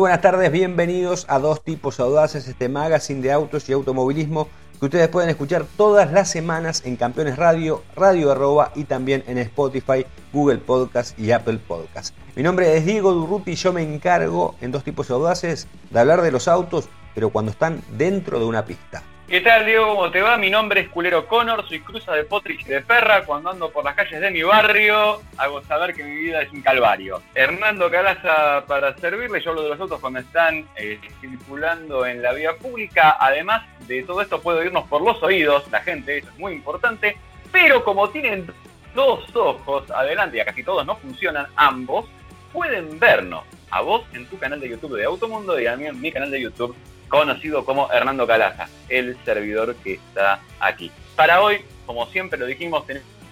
Muy buenas tardes, bienvenidos a Dos Tipos Audaces, este magazine de autos y automovilismo que ustedes pueden escuchar todas las semanas en Campeones Radio, Radio Arroba y también en Spotify, Google Podcast y Apple Podcast. Mi nombre es Diego Durruti y yo me encargo en Dos Tipos Audaces de hablar de los autos, pero cuando están dentro de una pista. ¿Qué tal, Diego? ¿Cómo te va? Mi nombre es Culero Connor, soy cruza de Potrich y de Perra. Cuando ando por las calles de mi barrio, hago saber que mi vida es un calvario. Hernando Calaza para servirle, yo hablo de los autos cuando están eh, circulando en la vía pública. Además de todo esto, puedo irnos por los oídos, la gente, eso es muy importante. Pero como tienen dos ojos adelante y a casi todos no funcionan ambos, pueden vernos a vos en tu canal de YouTube de Automundo y a mí en mi canal de YouTube conocido como Hernando Calaza, el servidor que está aquí. Para hoy, como siempre lo dijimos,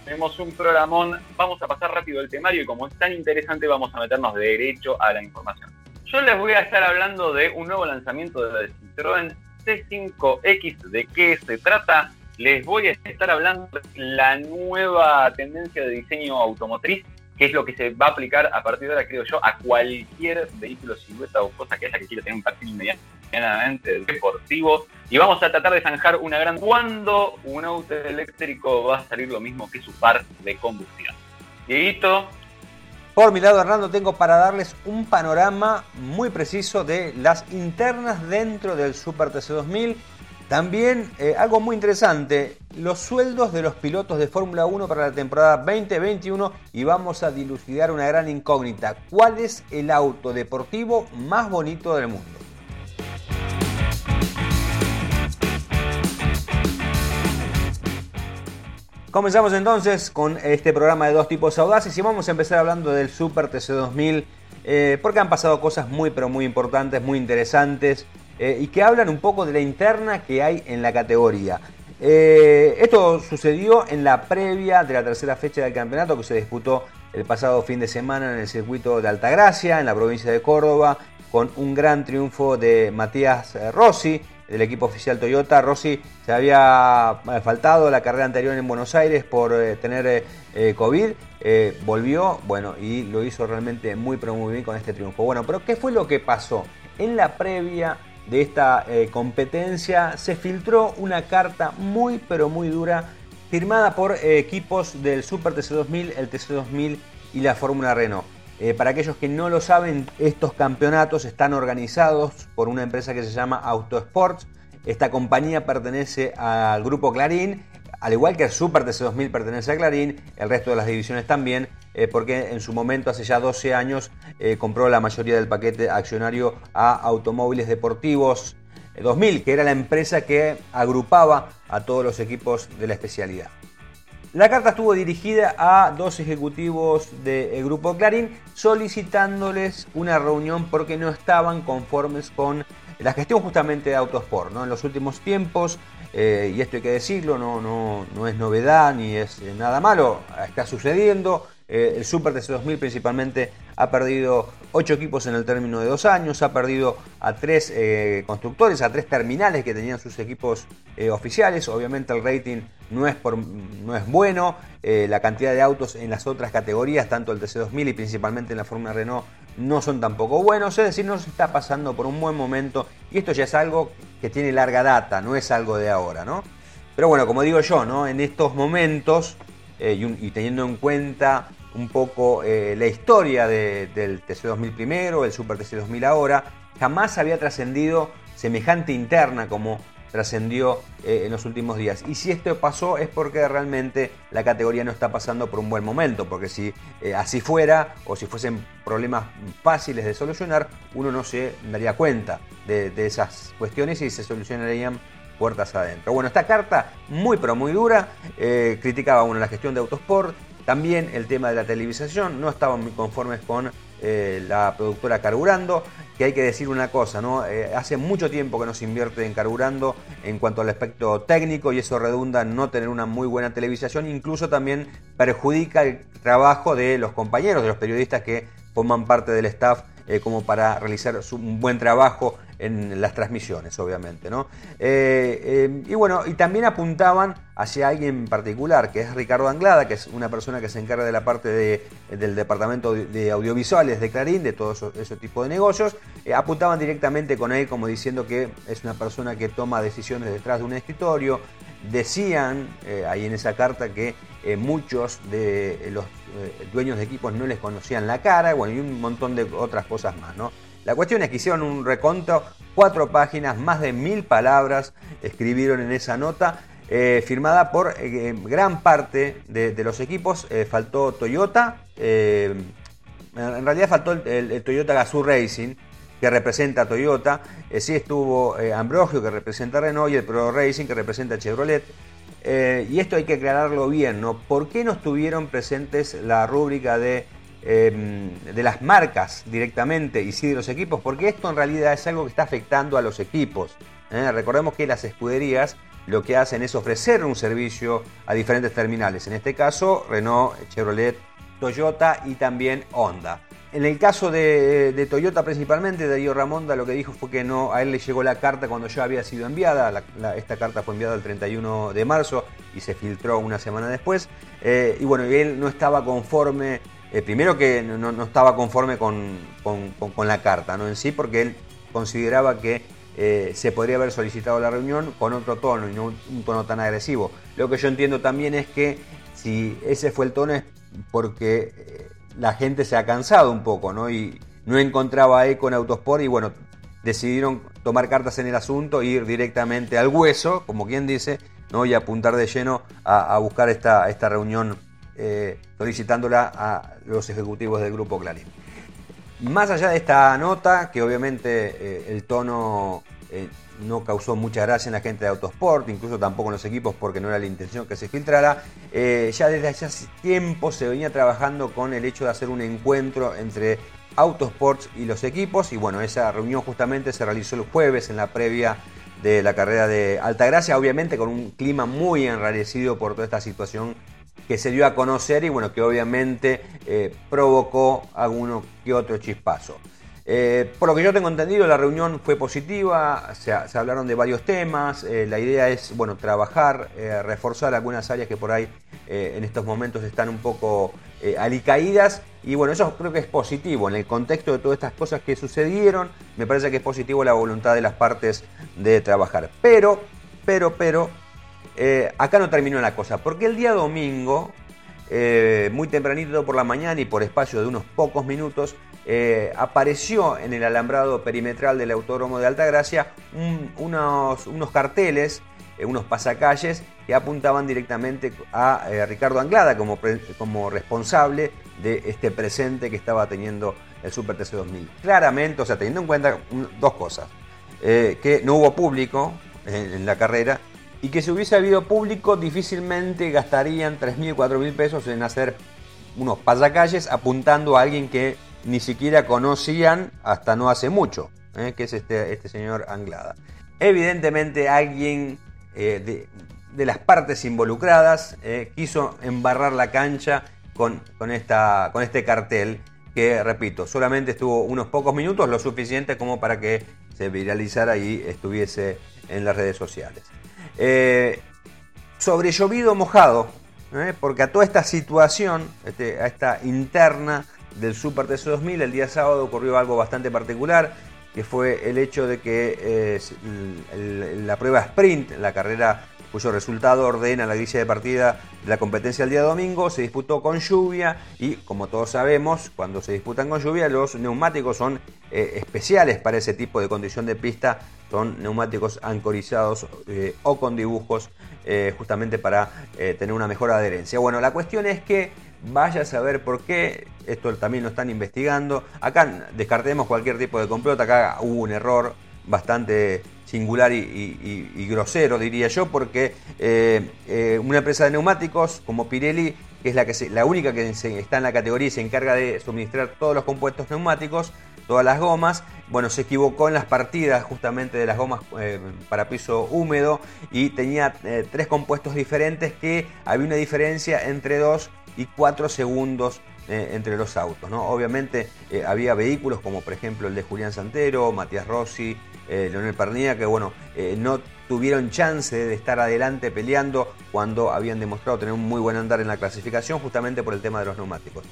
tenemos un programón, vamos a pasar rápido el temario y como es tan interesante vamos a meternos derecho a la información. Yo les voy a estar hablando de un nuevo lanzamiento de la Citroën C5X, de qué se trata. Les voy a estar hablando de la nueva tendencia de diseño automotriz que es lo que se va a aplicar a partir de ahora, creo yo, a cualquier vehículo silueta o cosa que haya que quiera tener un perfil medianamente deportivo. Y vamos a tratar de zanjar una gran... ¿Cuándo un auto eléctrico va a salir lo mismo que su par de combustión? Dieguito. Por mi lado, Hernando, tengo para darles un panorama muy preciso de las internas dentro del Super TC2000 también eh, algo muy interesante, los sueldos de los pilotos de Fórmula 1 para la temporada 2021 y vamos a dilucidar una gran incógnita. ¿Cuál es el auto deportivo más bonito del mundo? Comenzamos entonces con este programa de dos tipos audaces y vamos a empezar hablando del Super TC2000 eh, porque han pasado cosas muy pero muy importantes, muy interesantes. Eh, y que hablan un poco de la interna que hay en la categoría. Eh, esto sucedió en la previa de la tercera fecha del campeonato que se disputó el pasado fin de semana en el circuito de Altagracia, en la provincia de Córdoba, con un gran triunfo de Matías eh, Rossi, del equipo oficial Toyota. Rossi se había faltado la carrera anterior en Buenos Aires por tener COVID, volvió, bueno, y lo hizo realmente muy, pero muy bien con este triunfo. Bueno, pero ¿qué fue lo que pasó? En la previa de esta eh, competencia se filtró una carta muy pero muy dura firmada por eh, equipos del Super TC2000, el TC2000 y la Fórmula Renault. Eh, para aquellos que no lo saben, estos campeonatos están organizados por una empresa que se llama Autosports. Esta compañía pertenece al grupo Clarín, al igual que el Super TC2000 pertenece a Clarín, el resto de las divisiones también. Eh, porque en su momento, hace ya 12 años, eh, compró la mayoría del paquete accionario a Automóviles Deportivos 2000, eh, que era la empresa que agrupaba a todos los equipos de la especialidad. La carta estuvo dirigida a dos ejecutivos del grupo Clarín solicitándoles una reunión porque no estaban conformes con la gestión justamente de Autosport. ¿no? En los últimos tiempos, y esto hay que decirlo, no, no, no es novedad ni es nada malo, está sucediendo. Eh, el Super TC2000 principalmente ha perdido 8 equipos en el término de dos años, ha perdido a tres eh, constructores, a tres terminales que tenían sus equipos eh, oficiales. Obviamente el rating no es, no es bueno, la cantidad de autos en las otras categorías, tanto el TC2000 y principalmente en la Fórmula Renault, no son tampoco buenos. Es decir, no se está pasando por un buen momento y esto ya es algo que tiene larga data, no es algo de ahora, ¿no? Pero bueno, como digo yo, ¿no? en estos momentos y teniendo en cuenta un poco eh, la historia del TC2000 primero, el Super TC2000 ahora, jamás había trascendido semejante interna como trascendió eh, en los últimos días. Y si esto pasó es porque realmente la categoría no está pasando por un buen momento, porque si eh, así fuera o si fuesen problemas fáciles de solucionar, uno no se daría cuenta de, esas cuestiones y se solucionarían puertas adentro. Bueno, esta carta muy pero muy dura, criticaba uno la gestión de Autosport, también el tema de la televisación, no estaban muy conformes con eh, la productora Carburando, que hay que decir una cosa, ¿no? Eh, hace mucho tiempo que no se invierte en Carburando en cuanto al aspecto técnico y eso redunda en no tener una muy buena televisación, incluso también perjudica el trabajo de los compañeros, de los periodistas que forman parte del staff eh, como para realizar un buen trabajo en las transmisiones, obviamente. ¿no? Eh, eh, y bueno, y también apuntaban hacia alguien en particular, que es Ricardo Anglada, que es una persona que se encarga de la parte del departamento de audiovisuales de Clarín, de todo ese tipo de negocios. Eh, apuntaban directamente con él como diciendo que es una persona que toma decisiones detrás de un escritorio. Decían ahí en esa carta que muchos de los dueños de equipos no les conocían la cara, bueno, y un montón de otras cosas más, ¿no? La cuestión es que hicieron un reconto, cuatro páginas, más de mil palabras escribieron en esa nota, eh, firmada por eh, gran parte de, los equipos. Eh, faltó Toyota, en realidad faltó el, Toyota Gazoo Racing, que representa a Toyota. sí estuvo Ambrogio, que representa a Renault, y el Pro Racing, que representa a Chevrolet. y esto hay que aclararlo bien, ¿no? ¿Por qué no estuvieron presentes la rúbrica de Em, de las marcas directamente y sí de los equipos, porque esto en realidad es algo que está afectando a los equipos. ¿eh? Recordemos que las escuderías lo que hacen es ofrecer un servicio a diferentes terminales, en este caso Renault, Chevrolet, Toyota y también Honda. En el caso de, Toyota principalmente, Darío Ramonda lo que dijo fue que no, a él le llegó la carta cuando ya había sido enviada, esta carta fue enviada el 31 de marzo y se filtró una semana después, eh, y bueno, él no estaba conforme eh, primero que no, estaba conforme con, la carta ¿no? en sí, porque él consideraba que eh, se podría haber solicitado la reunión con otro tono y no un, tono tan agresivo. Lo que yo entiendo también es que si ese fue el tono es porque eh, la gente se ha cansado un poco ¿no? y no encontraba eco en Autosport y bueno, decidieron tomar cartas en el asunto e ir directamente al hueso, como quien dice, ¿no? y apuntar de lleno a, buscar esta, esta reunión eh, solicitándola a los ejecutivos del Grupo Clarín. Más allá de esta nota, que obviamente eh, el tono eh, no causó mucha gracia en la gente de Autosport, incluso tampoco en los equipos porque no era la intención que se filtrara, ya desde hace tiempo se venía trabajando con el hecho de hacer un encuentro entre Autosports y los equipos y bueno, esa reunión justamente se realizó el jueves en la previa de la carrera de Altagracia, obviamente con un clima muy enrarecido por toda esta situación que se dio a conocer y bueno, que obviamente eh, provocó alguno que otro chispazo. Eh, por lo que yo tengo entendido, la reunión fue positiva, se, hablaron de varios temas, eh, la idea es bueno, trabajar, reforzar algunas áreas que por ahí en estos momentos están un poco alicaídas y bueno, eso creo que es positivo en el contexto de todas estas cosas que sucedieron, me parece que es positivo la voluntad de las partes de trabajar. Pero, pero, pero, eh, acá no terminó la cosa, porque el día domingo, eh, muy tempranito por la mañana y por espacio de unos pocos minutos, eh, apareció en el alambrado perimetral del Autódromo de Altagracia unos, unos, carteles, unos pasacalles que apuntaban directamente a Ricardo Anglada como, como responsable de este presente que estaba teniendo el Super TC 2000. Claramente, o sea, teniendo en cuenta dos cosas, que no hubo público en la carrera y que si hubiese habido público difícilmente gastarían 3.000, 4.000 pesos en hacer unos pasacalles apuntando a alguien que ni siquiera conocían hasta no hace mucho, ¿eh? que es este, este señor Anglada. Evidentemente alguien eh, de, las partes involucradas eh, quiso embarrar la cancha con, con, esta, con este cartel que, repito, solamente estuvo unos pocos minutos, lo suficiente como para que se viralizara y estuviese en las redes sociales. Eh, sobre llovido mojado, ¿eh? porque a toda esta situación, este, a esta interna del Super TC 2000, el día sábado ocurrió algo bastante particular, que fue el hecho de que eh, la prueba sprint, la carrera cuyo resultado ordena la grilla de partida de la competencia el día domingo, se disputó con lluvia y como todos sabemos, cuando se disputan con lluvia los neumáticos son especiales para ese tipo de condición de pista son neumáticos ancorizados eh, o con dibujos eh, justamente para eh, tener una mejor adherencia. Bueno, la cuestión es que vaya a saber por qué, esto también lo están investigando, acá descartemos cualquier tipo de complot, acá hubo un error bastante singular y, grosero, diría yo, porque una empresa de neumáticos como Pirelli, que es la, que la única que está en la categoría y se encarga de suministrar todos los compuestos neumáticos, todas las gomas. Bueno, se equivocó en las partidas justamente de las gomas eh, para piso húmedo y tenía eh, tres compuestos diferentes que había una diferencia entre 2 y 4 segundos eh, entre los autos. ¿no? Obviamente había vehículos como por ejemplo el de Julián Santero, Matías Rossi, Leonel Pernilla, que bueno, no tuvieron chance de estar adelante peleando cuando habían demostrado tener un muy buen andar en la clasificación, justamente por el tema de los neumáticos.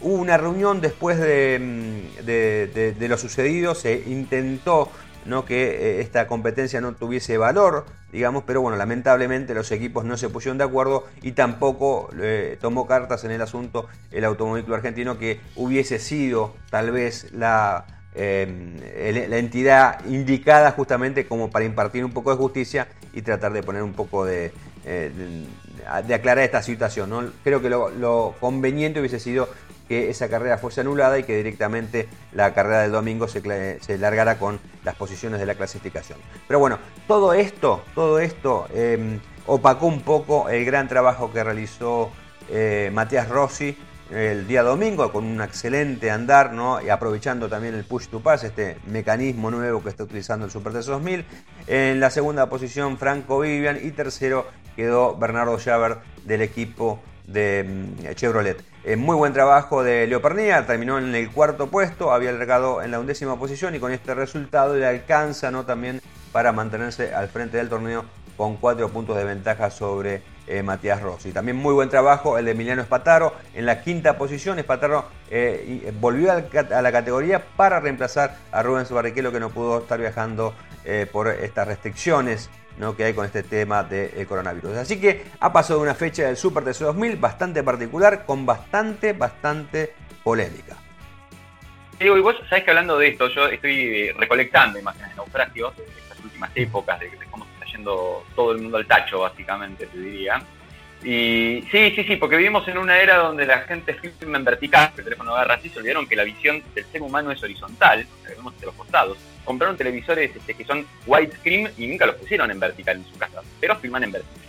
hubo una reunión después de, mm, de lo sucedido, se intentó ¿no? que eh, esta competencia no tuviese valor, digamos, pero bueno, lamentablemente los equipos no se pusieron de acuerdo y tampoco eh, tomó cartas en el asunto el automóvil argentino que hubiese sido tal vez la, eh, la entidad indicada justamente como para impartir un poco de justicia y tratar de poner un poco de, de, aclarar esta situación. ¿no? Creo que lo, conveniente hubiese sido que esa carrera fuese anulada y que directamente la carrera del domingo se, se largara con las posiciones de la clasificación. Pero bueno, todo esto, todo esto em, opacó un poco el gran trabajo que realizó eh, Matías Rossi el día domingo con un excelente andar, ¿no? Y aprovechando también el push to pass, este mecanismo nuevo que está utilizando el Super 2000. En la segunda posición Franco Vivian y tercero quedó Bernardo Javer del equipo de em, Chevrolet. Eh, muy buen trabajo de Leo terminó en el cuarto puesto, había largado en la undécima posición y con este resultado le alcanza ¿no? también para mantenerse al frente del torneo con cuatro puntos de ventaja sobre eh, Matías Rossi. También muy buen trabajo el de Emiliano Espataro en la quinta posición. Espataro eh, volvió a la categoría para reemplazar a Rubens Barrichello que no pudo estar viajando por estas restricciones que hay con este tema del coronavirus. Así que ha pasado una fecha del Super TC 2000 bastante particular, con bastante, bastante polémica. Y vos sabés que hablando de esto, yo estoy eh, recolectando imágenes de naufragios de estas últimas épocas, de, cómo se está todo el mundo al tacho, básicamente, te diría. Y sí, sí, sí, porque vivimos en una era donde la gente filma en vertical, el teléfono agarra así, se olvidaron que la visión del ser humano es horizontal, la vemos de los costados compraron televisores este, que son widescreen y nunca los pusieron en vertical en su casa, pero filman en vertical.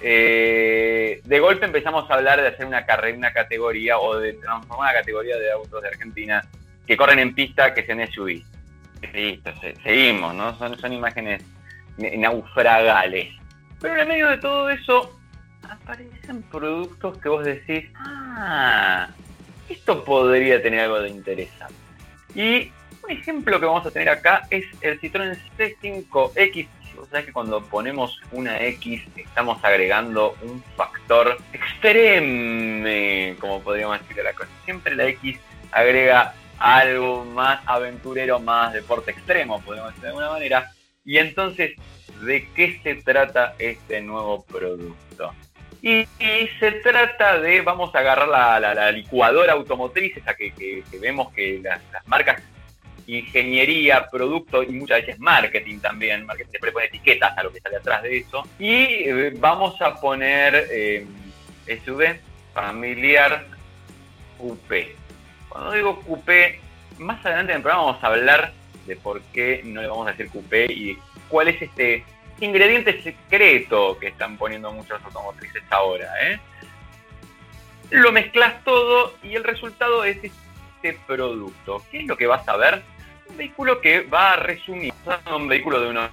Eh, de golpe empezamos a hablar de hacer una carrera, una categoría o de transformar una categoría de autos de Argentina que corren en pista que sean SUV. Listo, seguimos, ¿no? Son, son imágenes naufragales. Pero en el medio de todo eso aparecen productos que vos decís, ah, esto podría tener algo de interesante. Y un ejemplo que vamos a tener acá es el Citroën C5X. O sea que cuando ponemos una X estamos agregando un factor extreme, como podríamos decirle la cosa. Siempre la X agrega algo más aventurero, más deporte extremo, podemos decir de alguna manera. Y entonces, ¿de qué se trata este nuevo producto? Y, se trata de, vamos a agarrar la, licuadora automotriz, esa que, vemos que las, marcas ingeniería, producto y muchas veces marketing también. Marketing siempre pone etiquetas a lo que sale atrás de eso. Y eh, vamos a poner eh, SUV familiar coupé. Cuando digo coupé, más adelante en el programa vamos a hablar de por qué no le vamos a decir coupé y cuál es este ingrediente secreto que están poniendo muchas automotrices ahora. ¿eh? Lo mezclas todo y el resultado es este producto. ¿Qué es lo que vas a ver? un vehículo que va a resumir, un vehículo de unos,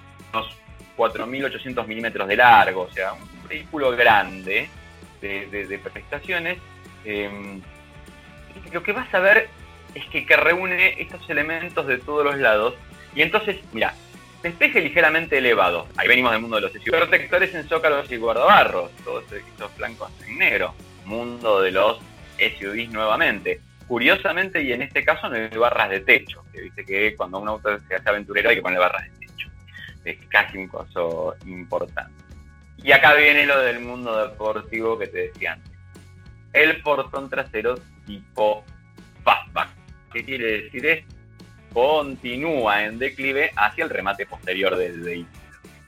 4.800 milímetros de largo, o sea, un vehículo grande de, prestaciones. Em, lo que vas a ver es que, reúne estos elementos de todos los lados. Y entonces, mira, despeje ligeramente elevado. Ahí venimos del mundo de los. Protectores en zócalos y guardabarros. Todos estos blancos en negro. Mundo de los SUVs nuevamente. Curiosamente, y en este caso no hay barras de techo, que dice que cuando un auto se hace aventurero hay que poner barras de techo. Es casi un coso importante. Y acá viene lo del mundo deportivo que te decía antes. El portón trasero tipo fastback. ¿Qué quiere decir esto? Continúa en declive hacia el remate posterior del vehículo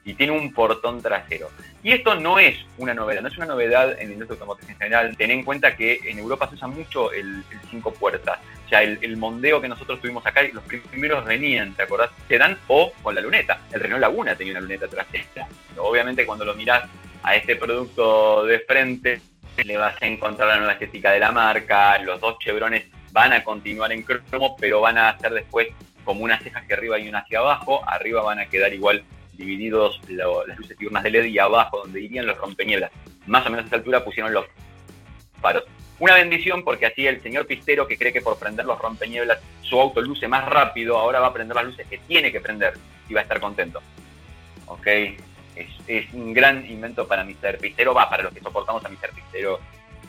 y tiene un portón trasero. Y esto no es una novedad, no es una novedad en el industria automotriz en general. Ten en cuenta que en Europa se usa mucho el, cinco puertas. O sea, el, mondeo que nosotros tuvimos acá, los primeros venían, ¿te acordás? dan o con la luneta. El Renault Laguna tenía una luneta trasera. Obviamente cuando lo mirás a este producto de frente, le vas a encontrar la nueva estética de la marca. Los dos chevrones van a continuar en cromo, pero van a hacer después como unas cejas hacia arriba y una hacia abajo. Arriba van a quedar igual divididos las luces diurnas de LED y abajo donde irían los rompenieblas. Más o menos a esa altura pusieron los faros. Una bendición porque así el señor pistero que cree que por prender los rompeñeblas su auto luce más rápido, ahora va a prender las luces que tiene que prender y va a estar contento. ¿Ok? Es, un gran invento para Mr. Pistero, va, para los que soportamos a Mr. Pistero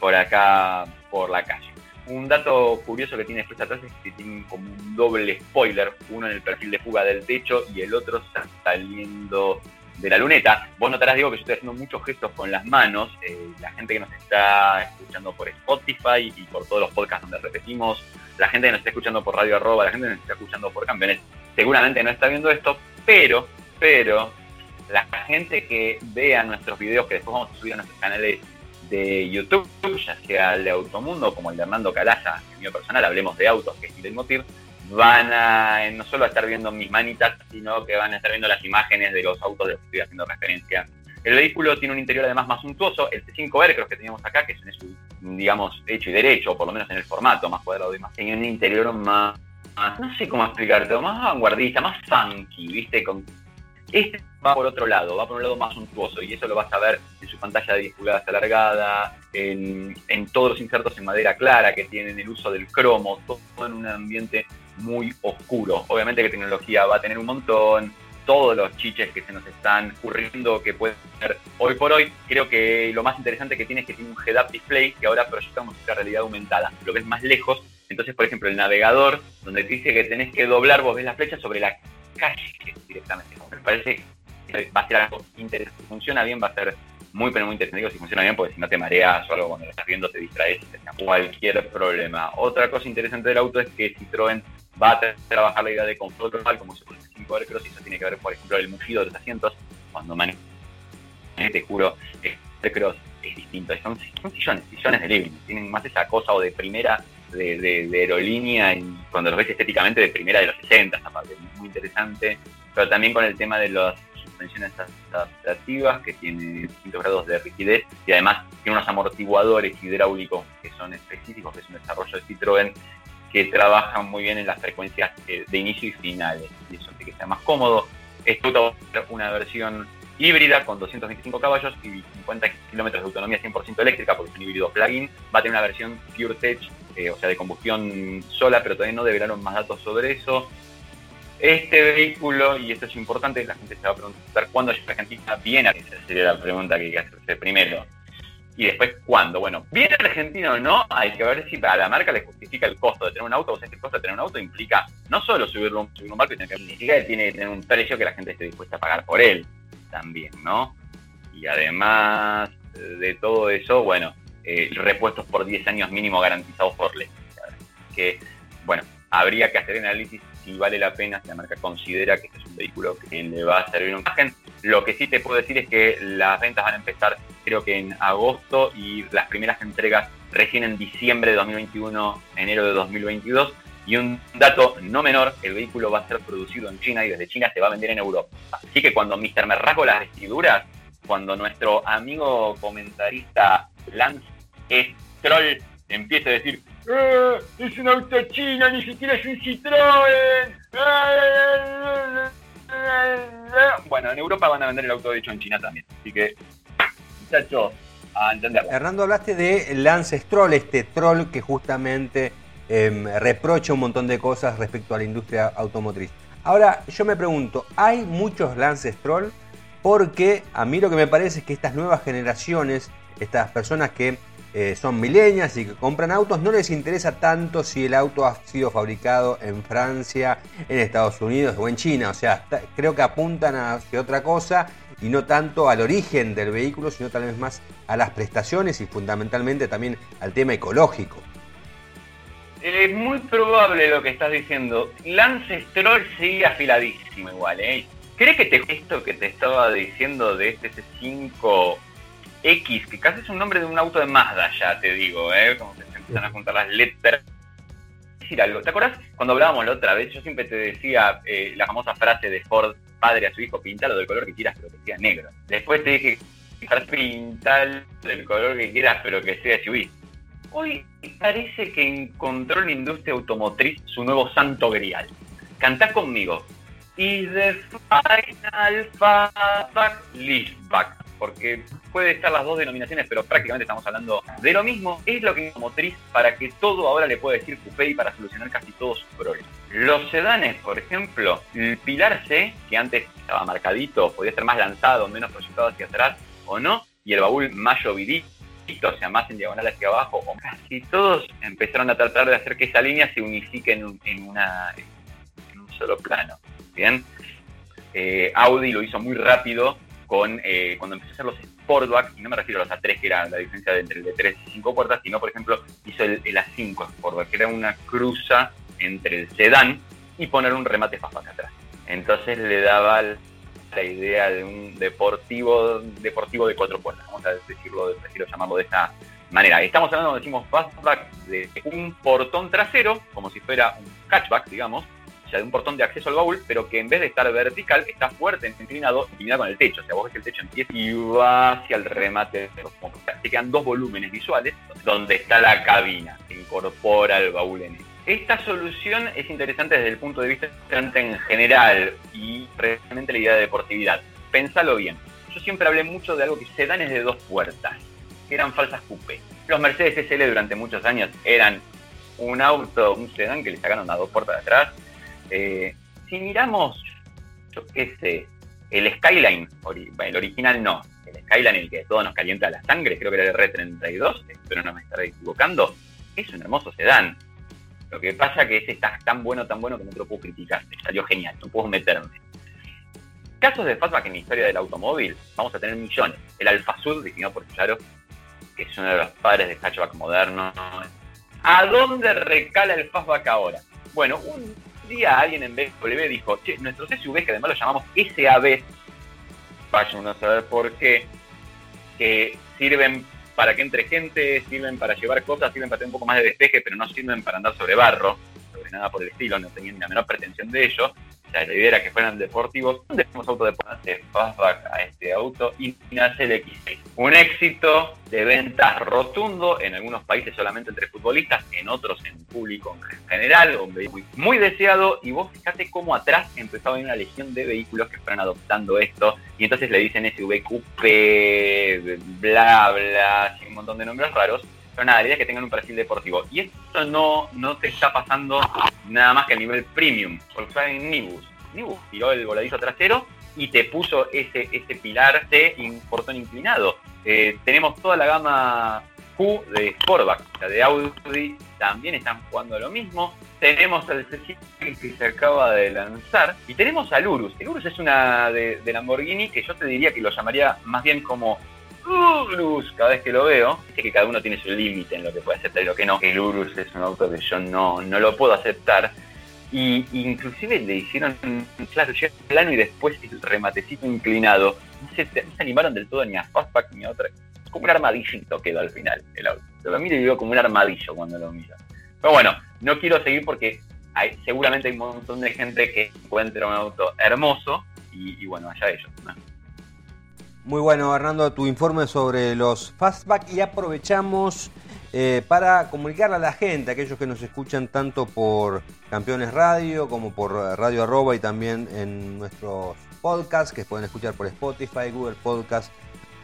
por acá, por la calle. Un dato curioso que tiene después atrás es que tiene como un doble spoiler, uno en el perfil de fuga del techo y el otro saliendo de la luneta. Vos notarás, digo, que yo estoy haciendo muchos gestos con las manos. Eh, la gente que nos está escuchando por Spotify y por todos los podcasts donde repetimos, la gente que nos está escuchando por Radio Arroba, la gente que nos está escuchando por Campeones, seguramente no está viendo esto, pero, pero, la gente que vea nuestros videos que después vamos a subir a nuestros canales YouTube, ya sea el de Automundo como el de Armando Calaza, el mío personal, hablemos de autos, que es el motivo van a no solo a estar viendo mis manitas, sino que van a estar viendo las imágenes de los autos de los que estoy haciendo referencia. El vehículo tiene un interior además más suntuoso, el T5R creo que teníamos acá, que es digamos, hecho y derecho, por lo menos en el formato más cuadrado y más. Tiene un interior más, no sé cómo explicarte, más vanguardista, más funky, ¿viste? Con, este va por otro lado, va por un lado más suntuoso y eso lo vas a ver en su pantalla de 10 pulgadas alargada, en, en todos los insertos en madera clara que tienen el uso del cromo, todo en un ambiente muy oscuro. Obviamente que tecnología va a tener un montón, todos los chiches que se nos están ocurriendo que pueden ser hoy por hoy. Creo que lo más interesante que tiene es que tiene un head-up display que ahora proyectamos esta realidad aumentada. Lo ves más lejos. Entonces, por ejemplo, el navegador, donde te dice que tenés que doblar, vos ves la flecha sobre la calle directamente. Me parece va a ser algo interesante. Si funciona bien, va a ser muy, pero muy interesante. si funciona bien, porque si no te mareas o algo cuando lo estás viendo, te distraes cualquier problema. Otra cosa interesante del auto es que Citroën va a trabajar la idea de control total, como se pone en 5 Cross, y eso tiene que ver, por ejemplo, el mugido de los asientos, cuando manejas, te juro, este Cross es distinto, son, sillones, sillones de living, tienen más esa cosa o de primera de, aerolínea, y cuando los ves estéticamente de primera de los 60, aparte, muy interesante, pero también con el tema de las suspensiones adaptativas, que tiene distintos grados de rigidez, y además tiene unos amortiguadores hidráulicos que son específicos, que es un desarrollo de Citroën, que trabajan muy bien en las frecuencias eh, de inicio y finales, y eso hace que sea más cómodo. Esto es una versión híbrida con 225 caballos y 50 kilómetros de autonomía 100% eléctrica, porque es un híbrido plug-in. Va a tener una versión Pure Tech, eh, o sea, de combustión sola, pero todavía no develaron más datos sobre eso. Este vehículo, y esto es importante, la gente se va a preguntar cuándo llega Argentina. Viene, esa sería la pregunta que hay que hacerse primero y después cuándo. Bueno, viene argentino o no, hay que ver si a la marca le justifica el costo de tener un auto. O sea, que el costo de tener un auto implica no solo subirlo, subir un barco, sino que tiene que tener un precio que la gente esté dispuesta a pagar por él también, ¿no? Y además de todo eso, bueno, eh, repuestos por 10 años mínimo garantizados por ley. Que, bueno, habría que hacer análisis si vale la pena, si la marca considera que este es un vehículo que le va a servir un imagen. Lo que sí te puedo decir es que las ventas van a empezar creo que en agosto y las primeras entregas recién en diciembre de 2021, enero de 2022. Y un dato no menor, el vehículo va a ser producido en China y desde China se va a vender en Europa. Así que cuando Mr. me las vestiduras, cuando nuestro amigo comentarista Lance Stroll empiece a decir ¡Eh, es un auto chino, ni siquiera es un Citroën. Bueno, en Europa van a vender el auto de hecho en China también. Así que a Hernando, hablaste de Lance Stroll, este troll que justamente em, reprocha un montón de cosas respecto a la industria automotriz. Ahora, yo me pregunto, ¿hay muchos Lance Stroll? Porque a mí lo que me parece es que estas nuevas generaciones, estas personas que eh, son milenias y que compran autos, no les interesa tanto si el auto ha sido fabricado en Francia, en Estados Unidos o en China. O sea, creo que apuntan hacia otra cosa y no tanto al origen del vehículo, sino tal vez más a las prestaciones y fundamentalmente también al tema ecológico. Es muy probable lo que estás diciendo. Lance Stroll sigue afiladísimo igual, ¿eh? ¿Crees que te esto que te estaba diciendo de este C5 X, que casi es un nombre de un auto de Mazda ya, te digo, ¿eh? Como se empiezan a juntar las letras. Decir algo. ¿Te acuerdas cuando hablábamos la otra vez? Yo siempre te decía eh, la famosa frase de Ford padre a su hijo, pintalo del color que quieras, pero que sea negro. Después te dije, pintar del color que quieras, pero que sea SUV. Hoy parece que encontró en la industria automotriz su nuevo santo grial. Cantá conmigo. Is the final fastback liftback. Porque puede estar las dos denominaciones, pero prácticamente estamos hablando de lo mismo, es lo que es motriz para que todo ahora le pueda decir coupé y para solucionar casi todos sus problemas. Los sedanes, por ejemplo, el pilar C, que antes estaba marcadito, podía ser más lanzado, menos proyectado hacia atrás o no, y el baúl más llovidito, o sea, más en diagonal hacia abajo, o casi todos empezaron a tratar de hacer que esa línea se unifique en un, solo plano. Bien, eh, Audi lo hizo muy rápido con eh, cuando empezó a hacer los Sportback, y no me refiero a los A3, que era la diferencia entre el de 3 y 5 puertas, sino, por ejemplo, hizo el, A5 Sportback, que era una cruza entre el sedán y poner un remate fastback atrás. Entonces le daba la idea de un deportivo deportivo de cuatro puertas, vamos a decirlo, decirlo llamarlo de esta manera. Estamos hablando, decimos fastback, de un portón trasero, como si fuera un hatchback, digamos, de un portón de acceso al baúl, pero que en vez de estar vertical, está fuerte, inclinado, inclinado con el techo. O sea, vos ves el techo empieza y va hacia el remate. Te quedan dos volúmenes visuales donde está la cabina, se incorpora el baúl en él. Esta solución es interesante desde el punto de vista en general y realmente la idea de deportividad. Pensalo bien. Yo siempre hablé mucho de algo que sedanes de dos puertas, que eran falsas coupé. Los Mercedes SL durante muchos años eran un auto, un sedán que le sacaron a dos puertas de atrás eh, si miramos, yo qué sé, el Skyline, el original no, el Skyline el que todo nos calienta la sangre, creo que era el R32, pero no me estaré equivocando, es un hermoso sedán. Lo que pasa que ese está tan bueno, tan bueno que no te lo puedo criticar, salió genial, no puedo meterme. Casos de fastback en la historia del automóvil, vamos a tener millones. El Alfa Sud, definido por Claro, que es uno de los padres de hatchback moderno. ¿A dónde recala el fastback ahora? Bueno, un día alguien en BMW dijo, che, nuestros SUVs, que además los llamamos SAB, vaya uno a saber por qué, que sirven para que entre gente, sirven para llevar cosas, sirven para tener un poco más de despeje, pero no sirven para andar sobre barro, sobre nada por el estilo, no tenían ni la menor pretensión de ello la idea era que fueran deportivos, tenemos auto de fastback a este auto y nace el X6. Un éxito de ventas rotundo en algunos países solamente entre futbolistas, en otros en público en general, un vehículo muy deseado y vos fíjate cómo atrás empezó a una legión de vehículos que fueron adoptando esto y entonces le dicen SUV bla bla, un montón de nombres raros nada, la idea que tengan un perfil deportivo. Y esto no, no te está pasando nada más que a nivel premium. Volkswagen Nibus. Nibus tiró el voladizo trasero y te puso ese, ese pilar C portón inclinado. Eh, tenemos toda la gama Q de Sportback, sea, de Audi también están jugando lo mismo. Tenemos el C que se acaba de lanzar y tenemos al Urus. El Urus es una de, de Lamborghini que yo te diría que lo llamaría más bien como Urus, cada vez que lo veo, es que cada uno tiene su límite en lo que puede aceptar y lo que no. El Urus es un auto que yo no, no lo puedo aceptar. Y inclusive le hicieron, claro, plano y después el rematecito inclinado. No se, animaron del todo ni a Fastback ni a otra. Como un armadillito quedó al final el auto. Lo miro y digo como un armadillo cuando lo miro. Pero bueno, no quiero seguir porque hay, seguramente hay un montón de gente que encuentra un auto hermoso y, bueno, allá ellos. Muy bueno, Hernando, tu informe sobre los fastback y aprovechamos eh, para comunicarle a la gente, aquellos que nos escuchan tanto por Campeones Radio como por Radio Arroba y también en nuestros podcasts que pueden escuchar por Spotify, Google Podcast,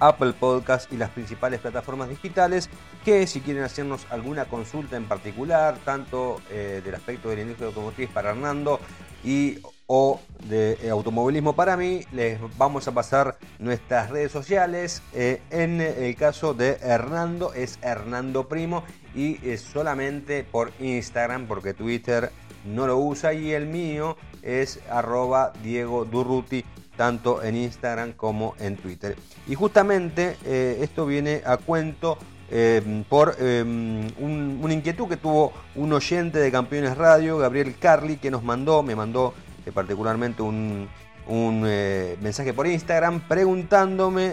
Apple Podcast y las principales plataformas digitales, que si quieren hacernos alguna consulta en particular, tanto eh, del aspecto de la industria automotriz para Hernando y o de eh, automovilismo para mí, les vamos a pasar nuestras redes sociales. Eh, en el caso de Hernando es Hernando Primo y es solamente por Instagram porque Twitter no lo usa y el mío es arroba Diego Durruti tanto en Instagram como en Twitter. Y justamente eh, esto viene a cuento por un, una inquietud que tuvo un oyente de Campeones Radio, Gabriel Carli, que nos mandó, me mandó eh, particularmente un, eh, mensaje por Instagram preguntándome,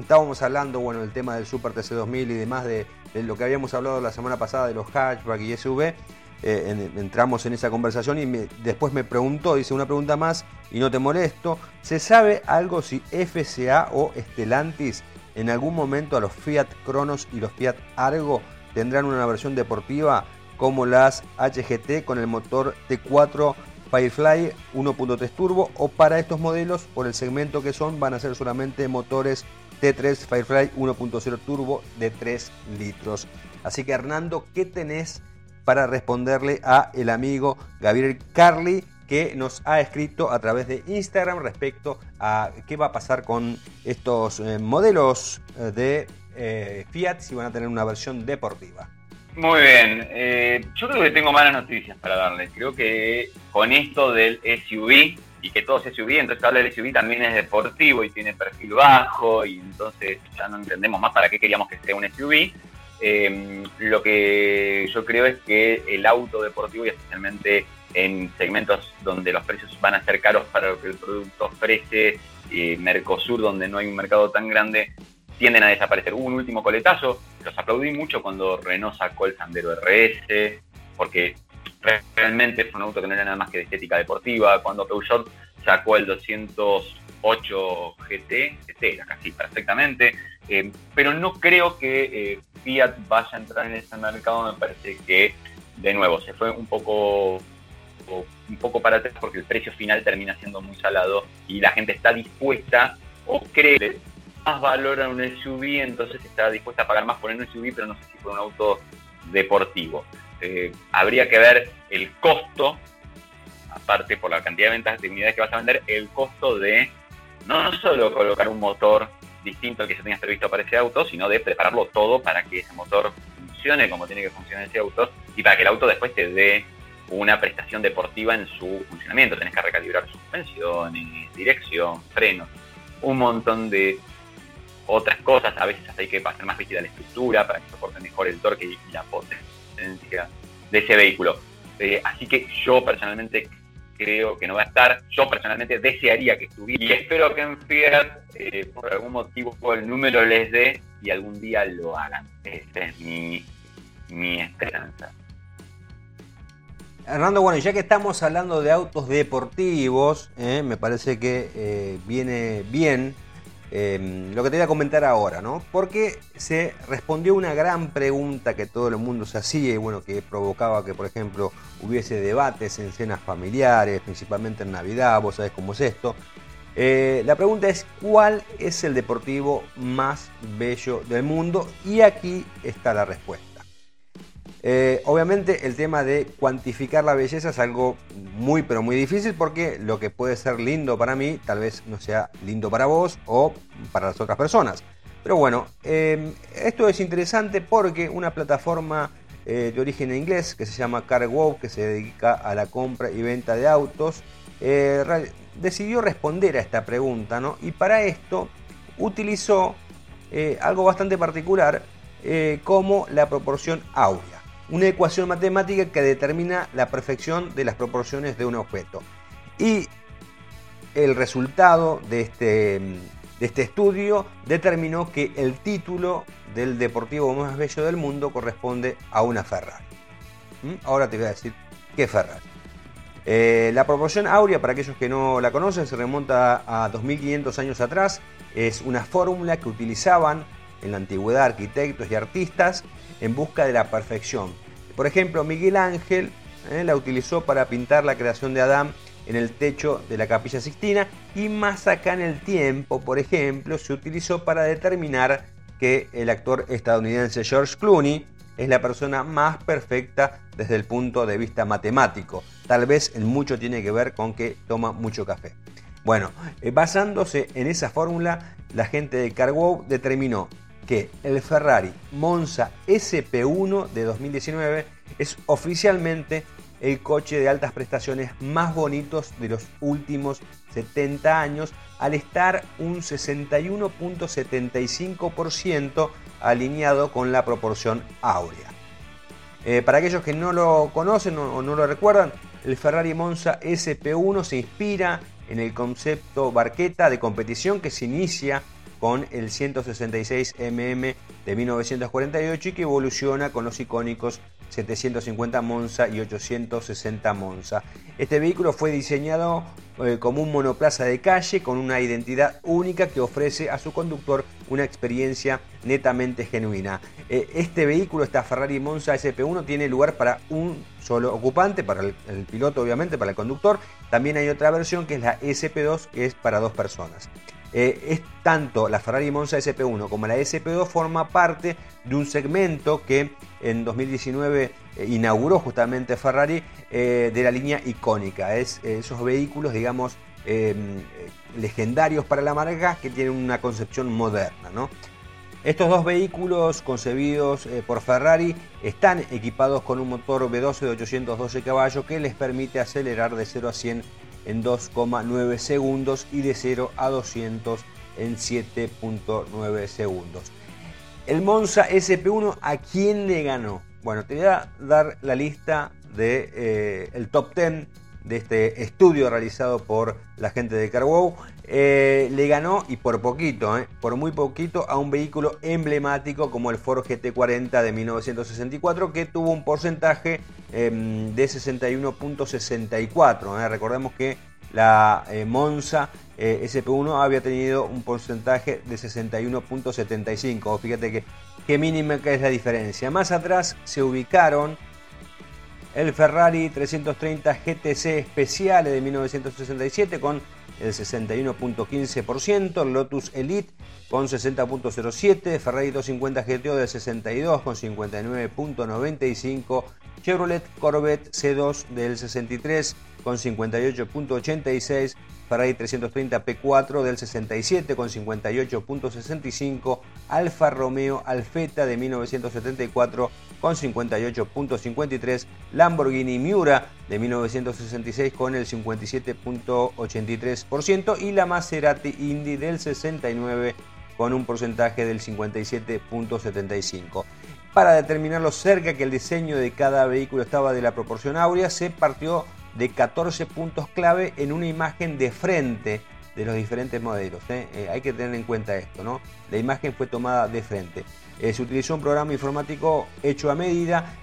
estábamos hablando bueno del tema del Super TC2000 y demás de, lo que habíamos hablado la semana pasada de los hatchback y SUV. Eh, entramos en esa conversación y después me preguntó, dice una pregunta más y no te molesto, ¿se sabe algo si FCA o Stellantis en algún momento a los Fiat Cronos y los Fiat Argo tendrán una versión deportiva como las HGT con el motor T4 Firefly 1.3 turbo o para estos modelos por el segmento que son van a ser solamente motores T3 Firefly 1.0 Turbo de 3 litros. Así que Hernando, ¿qué tenés para responderle a el amigo Gabriel Carly que nos ha escrito a través de Instagram respecto a qué va a pasar con estos eh, modelos eh, de eh, Fiat si van a tener una versión deportiva? Muy bien, yo creo que tengo malas noticias para darles. Creo que con esto del SUV y que todo es SUV, entonces habla del SUV también es deportivo y tiene perfil bajo y entonces ya no entendemos más para qué queríamos que sea un SUV. Em, lo que yo creo es que el auto deportivo y especialmente en segmentos donde los precios van a ser caros para lo que el producto ofrece, eh, Mercosur donde no hay un mercado tan grande, tienden a desaparecer. Hubo un último coletazo, los aplaudí mucho cuando Renault sacó el Sandero RS, porque realmente fue un auto que no era nada más que de estética deportiva. Cuando Peugeot sacó el 208 GT, GT era casi perfectamente, eh, pero no creo que eh, Fiat vaya a entrar en ese mercado, me parece que de nuevo se fue un poco un poco para atrás porque el precio final termina siendo muy salado y la gente está dispuesta o cree más valor a un SUV, entonces está dispuesta a pagar más por un SUV, pero no sé si por un auto deportivo. Eh, habría que ver el costo, aparte por la cantidad de ventas de unidades que vas a vender, el costo de no solo colocar un motor distinto al que se tenía previsto para ese auto, sino de prepararlo todo para que ese motor funcione como tiene que funcionar ese auto y para que el auto después te dé una prestación deportiva en su funcionamiento. Tenés que recalibrar suspensiones, dirección, frenos, un montón de otras cosas. A veces hay que hacer más rígida la estructura para que soporte mejor el torque y la potencia de ese vehículo. Eh, así que yo personalmente creo que no va a estar. Yo personalmente desearía que estuviera y espero que en Fiat eh, por algún motivo el número les dé y algún día lo hagan. Esa es mi, mi esperanza. Hernando, bueno, ya que estamos hablando de autos deportivos, eh, me parece que viene bien em, lo que te voy a comentar ahora, ¿no? Porque se respondió una gran pregunta que todo el mundo se hacía y bueno, que provocaba que, por ejemplo, hubiese debates en cenas familiares, principalmente en Navidad, vos sabés cómo es esto. Eh, la pregunta es, ¿cuál es el deportivo más bello del mundo? Y aquí está la respuesta. Eh, obviamente el tema de cuantificar la belleza es algo muy pero muy difícil porque lo que puede ser lindo para mí tal vez no sea lindo para vos o para las otras personas. Pero bueno, em, esto es interesante porque una plataforma eh, de origen inglés que se llama CarWow, que se dedica a la compra y venta de autos, eh, decidió responder a esta pregunta ¿no? y para esto utilizó algo bastante particular como la proporción áurea una ecuación matemática que determina la perfección de las proporciones de un objeto. Y el resultado de este, de este estudio determinó que el título del deportivo más bello del mundo corresponde a una Ferrari. ¿Mm? Ahora te voy a decir qué Ferrari. Eh, la proporción áurea, para aquellos que no la conocen, se remonta a 2500 años atrás. Es una fórmula que utilizaban en la antigüedad arquitectos y artistas en busca de la perfección. Por ejemplo, Miguel Ángel eh, la utilizó para pintar la creación de Adán en el techo de la capilla Sixtina y más acá en el tiempo, por ejemplo, se utilizó para determinar que el actor estadounidense George Clooney es la persona más perfecta desde el punto de vista matemático. Tal vez en mucho tiene que ver con que toma mucho café. Bueno, eh, basándose en esa fórmula, la gente de Carwow determinó que el Ferrari Monza SP1 de 2019 es oficialmente el coche de altas prestaciones más bonitos de los últimos 70 años, al estar un 61.75% alineado con la proporción áurea. Eh, para aquellos que no lo conocen o no lo recuerdan, el Ferrari Monza SP1 se inspira en el concepto barqueta de competición que se inicia con el 166 mm de 1948 y que evoluciona con los icónicos 750 Monza y 860 Monza. Este vehículo fue diseñado eh, como un monoplaza de calle con una identidad única que ofrece a su conductor una experiencia netamente genuina. Eh, este vehículo, esta Ferrari Monza SP1, tiene lugar para un solo ocupante, para el, el piloto obviamente, para el conductor. También hay otra versión que es la SP2, que es para dos personas. Eh, es tanto la Ferrari Monza SP1 como la SP2 forma parte de un segmento que en 2019 eh, inauguró justamente Ferrari de la línea icónica. Es esos vehículos, digamos, em, legendarios para la marca que tienen una concepción moderna. ¿no? Estos dos vehículos concebidos eh, por Ferrari están equipados con un motor V12 de 812 caballos que les permite acelerar de 0 a 100 en 2,9 segundos y de 0 a 200 en 7,9 segundos. El Monza SP1, ¿a quién le ganó? Bueno, te voy a dar la lista del de, eh, top 10 de este estudio realizado por la gente de CarWow, eh, le ganó, y por poquito, eh, por muy poquito, a un vehículo emblemático como el Ford GT40 de 1964, que tuvo un porcentaje em, de 61.64. Eh. Recordemos que la Monza SP1 había tenido un porcentaje de 61.75. Fíjate que qué mínima que es la diferencia. Más atrás se ubicaron el Ferrari 330 GTC Speciale de 1967 con el 61.15%, el Lotus Elite con 60.07%, Ferrari 250 GTO del 62 con 59.95%, Chevrolet Corvette C2 del 63 con 58.86%, Ferrari 330 P4 del 67 con 58.65, Alfa Romeo Alfeta de 1974 con 58.53, Lamborghini Miura de 1966 con el 57.83% y la Maserati Indy del 69 con un porcentaje del 57.75. Para determinar lo cerca que el diseño de cada vehículo estaba de la proporción áurea, se partió de 14 puntos clave en una imagen de frente de los diferentes modelos. ¿eh? Eh, hay que tener en cuenta esto, ¿no? La imagen fue tomada de frente. Eh, se utilizó un programa informático hecho a medida,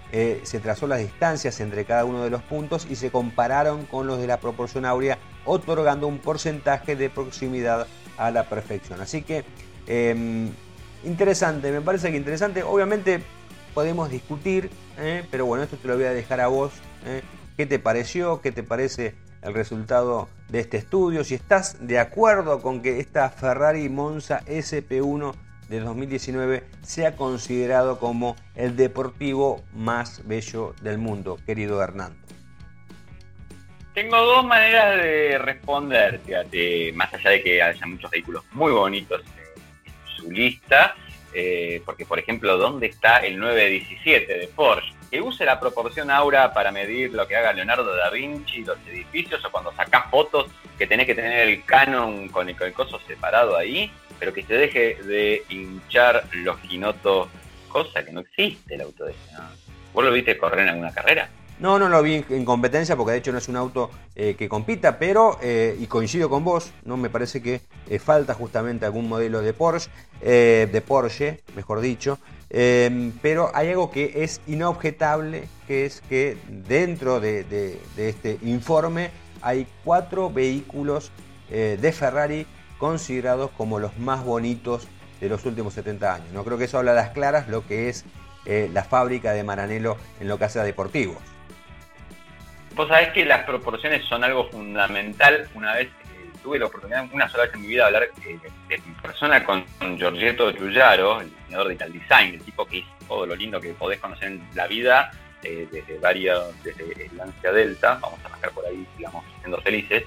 se trazó las distancias entre cada uno de los puntos y se compararon con los de la proporción áurea, otorgando un porcentaje de proximidad a la perfección. Así que, em, interesante, me parece que interesante. Obviamente podemos discutir, pero bueno, esto te lo voy a dejar a vos. ¿Qué te pareció? ¿Qué te parece el resultado de este estudio? Si estás de acuerdo con que esta Ferrari Monza SP1 de 2019 sea considerado como el deportivo más bello del mundo, querido Hernando. Tengo dos maneras de responderte, más allá de que haya muchos vehículos muy bonitos en su lista, eh, porque por ejemplo, ¿dónde está el 917 de Porsche? Que use la proporción aura para medir lo que haga Leonardo da Vinci, los edificios, o cuando sacás fotos que tenés que tener el canon con el, coso separado ahí, pero que se deje de hinchar los quinotos, cosa que no existe el auto de ese. ¿Vos lo viste correr en alguna carrera? No, no lo vi en competencia porque de hecho no es un auto eh, que compita, pero, eh, y coincido con vos, no me parece que eh, falta justamente algún modelo de Porsche, de Porsche, mejor dicho, Em, pero hay algo que es inobjetable, que es que dentro de, este informe hay cuatro vehículos eh, de Ferrari considerados como los más bonitos de los últimos 70 años. No creo que eso habla a las claras lo que es eh, la fábrica de Maranello en lo que hace a deportivos. Vos sabés que las proporciones son algo fundamental. Una vez tuve la oportunidad una sola vez en mi vida de hablar eh, de persona con, Giorgetto Giugiaro, el diseñador de Ital Design, el tipo que hizo todo lo lindo que podés conocer en la vida, eh, desde varios, desde el Lancia Delta, vamos a arrancar por ahí, digamos, siendo felices,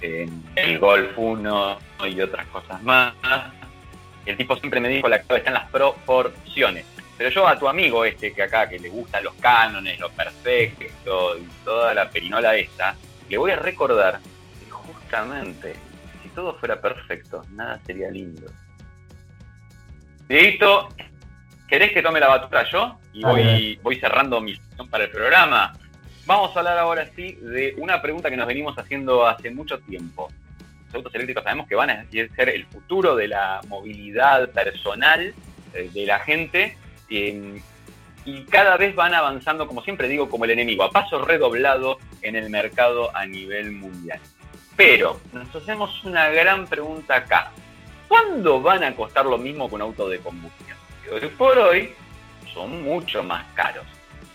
el Golf 1 y otras cosas más. El tipo siempre me dijo, la clave está en las proporciones. Pero yo a tu amigo este que acá, que le gustan los cánones, lo perfecto y toda la perinola esta, le voy a recordar Exactamente. Si todo fuera perfecto, nada sería lindo. Listo. ¿querés que tome la batuta yo? Y voy, voy cerrando mi sesión para el programa. Vamos a hablar ahora sí de una pregunta que nos venimos haciendo hace mucho tiempo. Los autos eléctricos sabemos que van a ser el futuro de la movilidad personal eh, de la gente y cada vez van avanzando, como siempre digo, como el enemigo, a paso redoblado en el mercado a nivel mundial. Pero nos hacemos una gran pregunta acá. ¿Cuándo van a costar lo mismo que un auto de combustión? Hoy por hoy son mucho más caros.